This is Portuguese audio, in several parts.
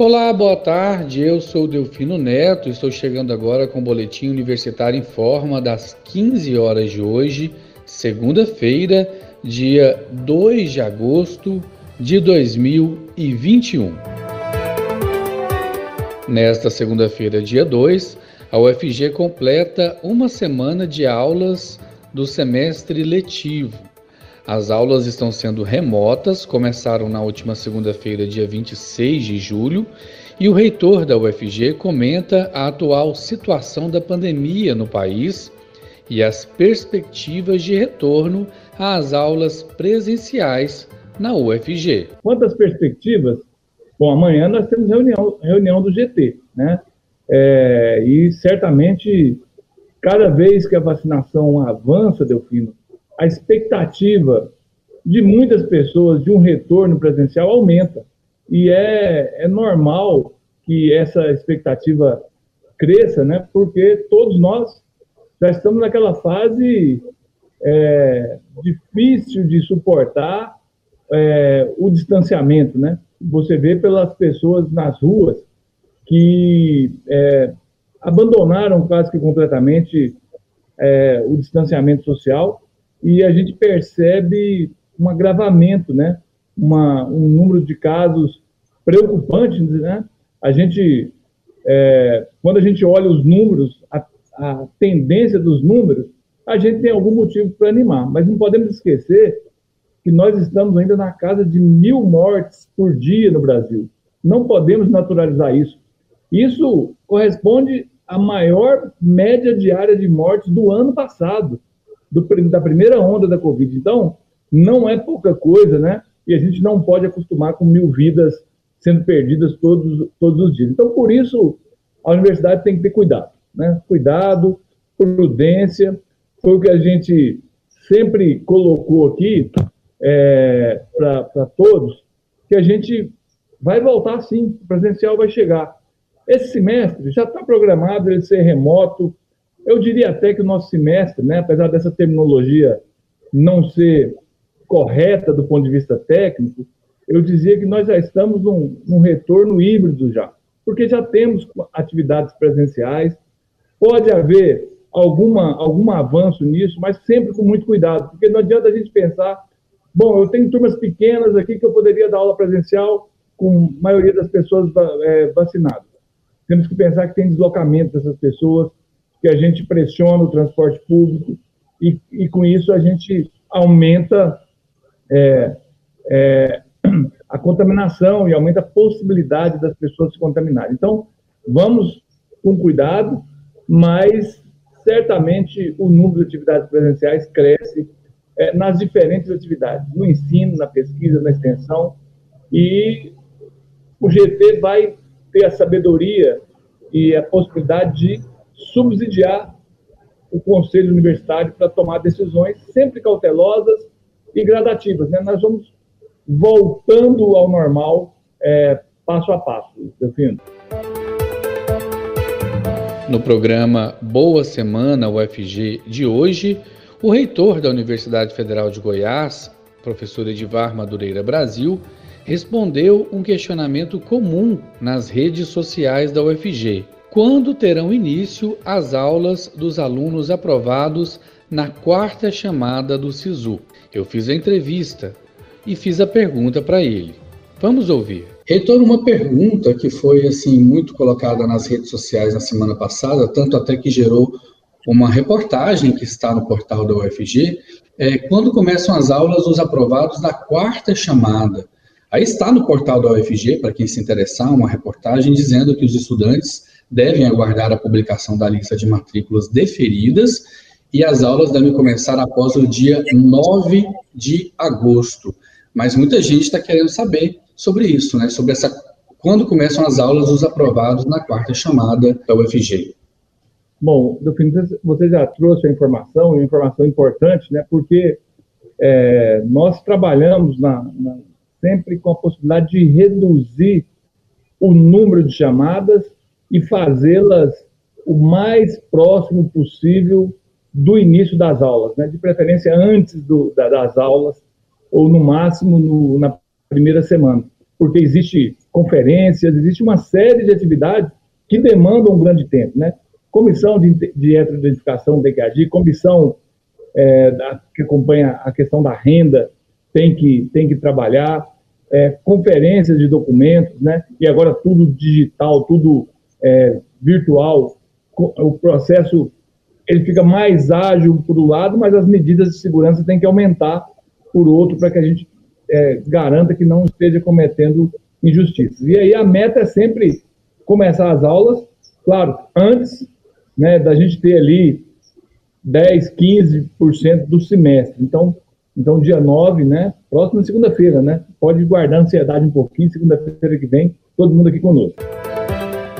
Olá, boa tarde. Eu sou Delfino Neto. Estou chegando agora com o boletim universitário em forma das 15 horas de hoje, segunda-feira, dia 2 de agosto de 2021. Nesta segunda-feira, dia 2, a UFG completa uma semana de aulas do semestre letivo. As aulas estão sendo remotas, começaram na última segunda-feira, dia 26 de julho, e o reitor da UFG comenta a atual situação da pandemia no país e as perspectivas de retorno às aulas presenciais na UFG. Quantas perspectivas? Bom, amanhã nós temos reunião, reunião do GT, né? É, e certamente, cada vez que a vacinação avança, Delfino, a expectativa de muitas pessoas de um retorno presencial aumenta. E é, é normal que essa expectativa cresça, né? Porque todos nós já estamos naquela fase é, difícil de suportar é, o distanciamento, né? Você vê pelas pessoas nas ruas que é, abandonaram quase que completamente é, o distanciamento social e a gente percebe um agravamento, né? Uma, um número de casos preocupantes, né? A gente, é, quando a gente olha os números, a, a tendência dos números, a gente tem algum motivo para animar, mas não podemos esquecer que nós estamos ainda na casa de mil mortes por dia no Brasil. Não podemos naturalizar isso. Isso corresponde à maior média diária de mortes do ano passado do, da primeira onda da Covid. Então, não é pouca coisa, né? E a gente não pode acostumar com mil vidas sendo perdidas todos, todos os dias. Então, por isso, a universidade tem que ter cuidado, né? Cuidado, prudência, foi o que a gente sempre colocou aqui é, para todos, que a gente vai voltar sim, o presencial vai chegar. Esse semestre já está programado ele ser remoto, eu diria até que o nosso semestre, né, apesar dessa terminologia não ser correta do ponto de vista técnico, eu dizia que nós já estamos num, num retorno híbrido já, porque já temos atividades presenciais, pode haver alguma, algum avanço nisso, mas sempre com muito cuidado, porque não adianta a gente pensar, bom, eu tenho turmas pequenas aqui que eu poderia dar aula presencial com a maioria das pessoas é, vacinadas. Temos que pensar que tem deslocamento dessas pessoas, que a gente pressiona o transporte público e, e com isso a gente aumenta é, é, a contaminação e aumenta a possibilidade das pessoas se contaminarem. Então, vamos com cuidado, mas certamente o número de atividades presenciais cresce é, nas diferentes atividades, no ensino, na pesquisa, na extensão, e o GT vai ter a sabedoria e a possibilidade de subsidiar o conselho universitário para tomar decisões sempre cautelosas e gradativas. Né? Nós vamos voltando ao normal é, passo a passo, Delfino. No programa Boa Semana UFG de hoje, o reitor da Universidade Federal de Goiás, professor Edivar Madureira Brasil, respondeu um questionamento comum nas redes sociais da UFG quando terão início as aulas dos alunos aprovados na quarta chamada do SISU. Eu fiz a entrevista e fiz a pergunta para ele. Vamos ouvir. Reitor, uma pergunta que foi assim muito colocada nas redes sociais na semana passada, tanto até que gerou uma reportagem que está no portal da UFG, é quando começam as aulas dos aprovados da quarta chamada. Aí está no portal da UFG, para quem se interessar, uma reportagem dizendo que os estudantes devem aguardar a publicação da lista de matrículas deferidas e as aulas devem começar após o dia 9 de agosto. Mas muita gente está querendo saber sobre isso, né? Sobre essa quando começam as aulas dos aprovados na quarta chamada da UFG. Bom, você já trouxe a informação, uma informação importante, né? Porque é, nós trabalhamos na, na, sempre com a possibilidade de reduzir o número de chamadas e fazê-las o mais próximo possível do início das aulas, né? de preferência antes do, da, das aulas, ou no máximo no, na primeira semana, porque existe conferências, existe uma série de atividades que demandam um grande tempo, né? Comissão de, de heteroidentificação tem que agir, comissão é, da, que acompanha a questão da renda tem que, tem que trabalhar, é, conferências de documentos, né? E agora tudo digital, tudo é, virtual. O processo ele fica mais ágil por um lado, mas as medidas de segurança têm que aumentar por outro para que a gente é, garanta que não esteja cometendo injustiças. E aí a meta é sempre começar as aulas, claro, antes né, da gente ter ali 10, 15% do semestre. Então, então dia 9, né, próxima segunda-feira, né, pode guardar ansiedade um pouquinho, segunda-feira que vem, todo mundo aqui conosco.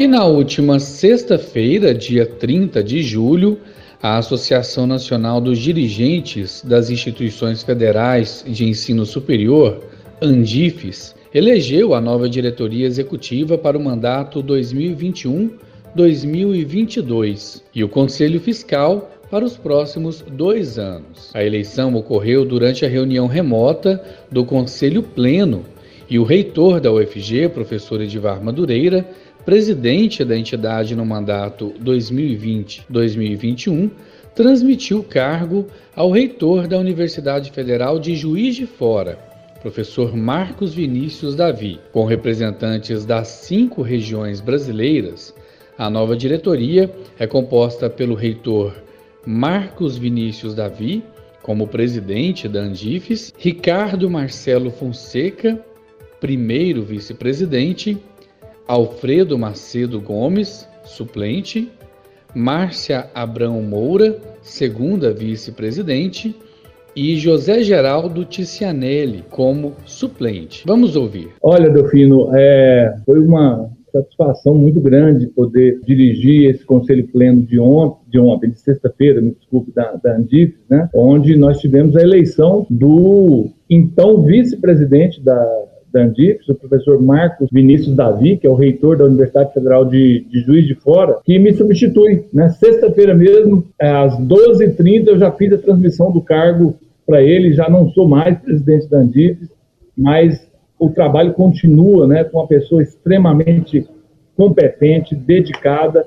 E na última sexta-feira, dia 30 de julho, a Associação Nacional dos Dirigentes das Instituições Federais de Ensino Superior, ANDIFES, elegeu a nova diretoria executiva para o mandato 2021-2022 e o Conselho Fiscal para os próximos dois anos. A eleição ocorreu durante a reunião remota do Conselho Pleno e o reitor da UFG, professor Edivar Madureira, presidente da entidade no mandato 2020-2021, transmitiu o cargo ao reitor da Universidade Federal de Juiz de Fora, professor Marcos Vinícius Davi. Com representantes das cinco regiões brasileiras, a nova diretoria é composta pelo reitor Marcos Vinícius Davi, como presidente da Andifes, Ricardo Marcelo Fonseca, primeiro vice-presidente, Alfredo Macedo Gomes, suplente, Márcia Abrão Moura, segunda vice-presidente, e José Geraldo Ticianelli como suplente. Vamos ouvir. Olha, Delfino, é, foi uma satisfação muito grande poder dirigir esse conselho pleno de ontem, de, ontem, de sexta-feira, me desculpe, da, da Andif, né, onde nós tivemos a eleição do então vice-presidente da, da Andifes, o professor Marcos Vinícius Davi, que é o reitor da Universidade Federal de, de Juiz de Fora, que me substitui. Né? Sexta-feira mesmo, às 12h30, eu já fiz a transmissão do cargo para ele, já não sou mais presidente da Andifes, mas o trabalho continua né, com uma pessoa extremamente competente, dedicada,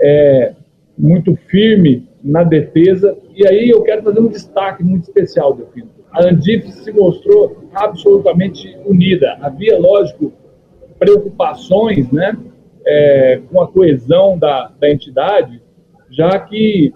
é, muito firme na defesa. E aí eu quero fazer um destaque muito especial, Delfino a Andif se mostrou absolutamente unida. Havia, lógico, preocupações né, é, com a coesão da, da entidade, já que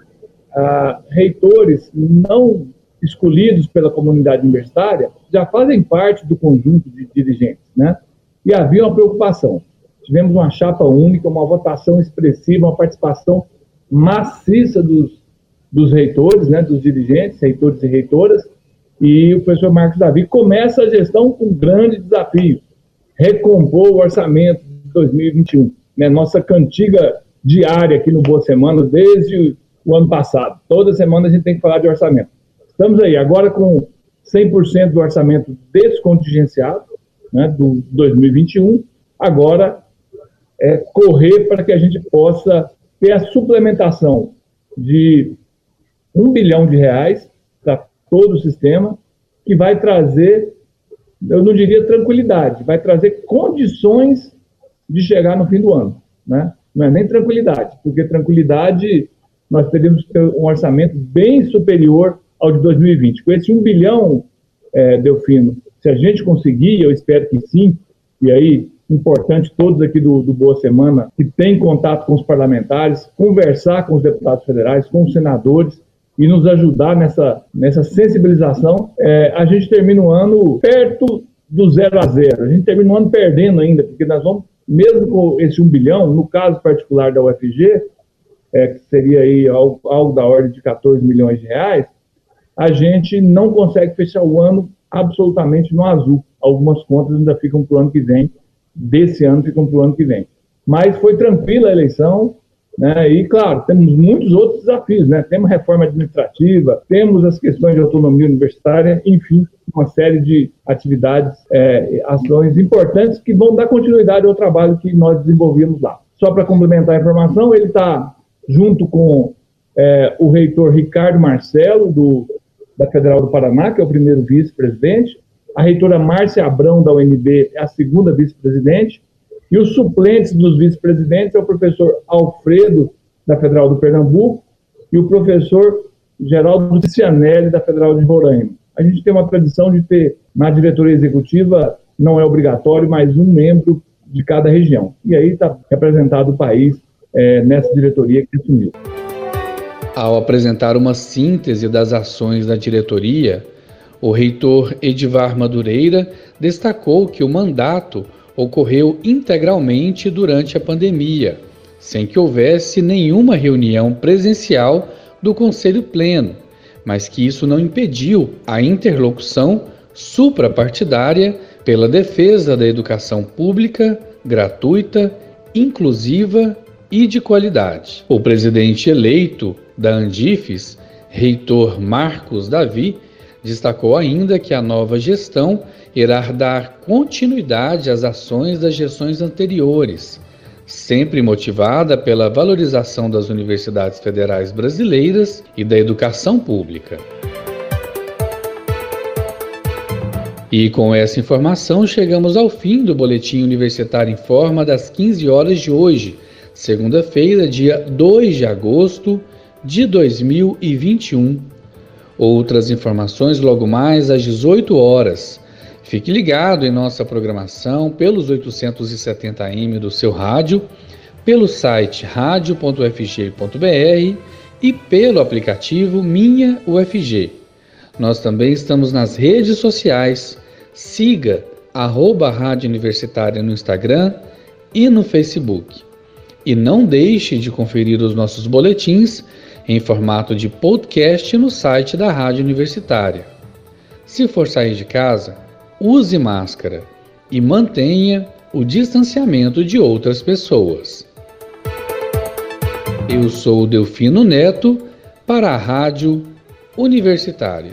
ah, reitores não escolhidos pela comunidade universitária já fazem parte do conjunto de dirigentes, né? E havia uma preocupação. Tivemos uma chapa única, uma votação expressiva, uma participação maciça dos, dos reitores, né, dos dirigentes, reitores e reitoras, e o professor Marcos Davi começa a gestão com um grande desafio: recompor o orçamento de 2021. Né? Nossa cantiga diária aqui no Boa Semana, desde o ano passado. Toda semana a gente tem que falar de orçamento. Estamos aí, agora com 100% do orçamento descontingenciado, né, do 2021. Agora é correr para que a gente possa ter a suplementação de um bilhão de reais todo o sistema, que vai trazer, eu não diria tranquilidade, vai trazer condições de chegar no fim do ano. Né? Não é nem tranquilidade, porque tranquilidade nós teríamos um orçamento bem superior ao de 2020. Com esse 1 bilhão, é, Delfino, se a gente conseguir, eu espero que sim, e aí, importante todos aqui do, do Boa Semana, que tem contato com os parlamentares, conversar com os deputados federais, com os senadores, e nos ajudar nessa, nessa sensibilização, é, a gente termina o ano perto do zero a zero. A gente termina o ano perdendo ainda, porque nós vamos, mesmo com esse 1 bilhão, no caso particular da UFG, é, que seria aí algo, algo da ordem de 14 milhões de reais, a gente não consegue fechar o ano absolutamente no azul. Algumas contas ainda ficam para o ano que vem, desse ano ficam para o ano que vem. Mas foi tranquila a eleição, né? E, claro, temos muitos outros desafios, né? Temos reforma administrativa, temos as questões de autonomia universitária, enfim, uma série de atividades, é, ações importantes que vão dar continuidade ao trabalho que nós desenvolvemos lá. Só para complementar a informação, ele está junto com é, o reitor Ricardo Marcelo, do, da Federal do Paraná, que é o primeiro vice-presidente, a reitora Márcia Abrão, da UNB, é a segunda vice-presidente, e os suplentes dos vice-presidentes é o professor Alfredo, da Federal do Pernambuco, e o professor Geraldo Cianelli, da Federal de Roraima. A gente tem uma tradição de ter, na diretoria executiva, não é obrigatório, mas um membro de cada região. E aí está representado o país é, nessa diretoria que assumiu. Ao apresentar uma síntese das ações da diretoria, o reitor Edivar Madureira destacou que o mandato ocorreu integralmente durante a pandemia, sem que houvesse nenhuma reunião presencial do Conselho Pleno, mas que isso não impediu a interlocução suprapartidária pela defesa da educação pública, gratuita, inclusiva e de qualidade. O presidente eleito da Andifes, reitor Marcos Davi, destacou ainda que a nova gestão irá dar continuidade às ações das gestões anteriores, sempre motivada pela valorização das universidades federais brasileiras e da educação pública. E com essa informação chegamos ao fim do Boletim Universitário em Forma das 15 horas de hoje, segunda-feira, dia 2 de agosto de 2021. Outras informações logo mais às 18 horas. Fique ligado em nossa programação pelos 870m do seu rádio, pelo site radio.ufg.br e pelo aplicativo Minha UFG. Nós também estamos nas redes sociais. Siga arroba Rádio Universitária no Instagram e no Facebook. E não deixe de conferir os nossos boletins em formato de podcast no site da Rádio Universitária. Se for sair de casa, use máscara e mantenha o distanciamento de outras pessoas. Eu sou Delfino Neto para a Rádio Universitária.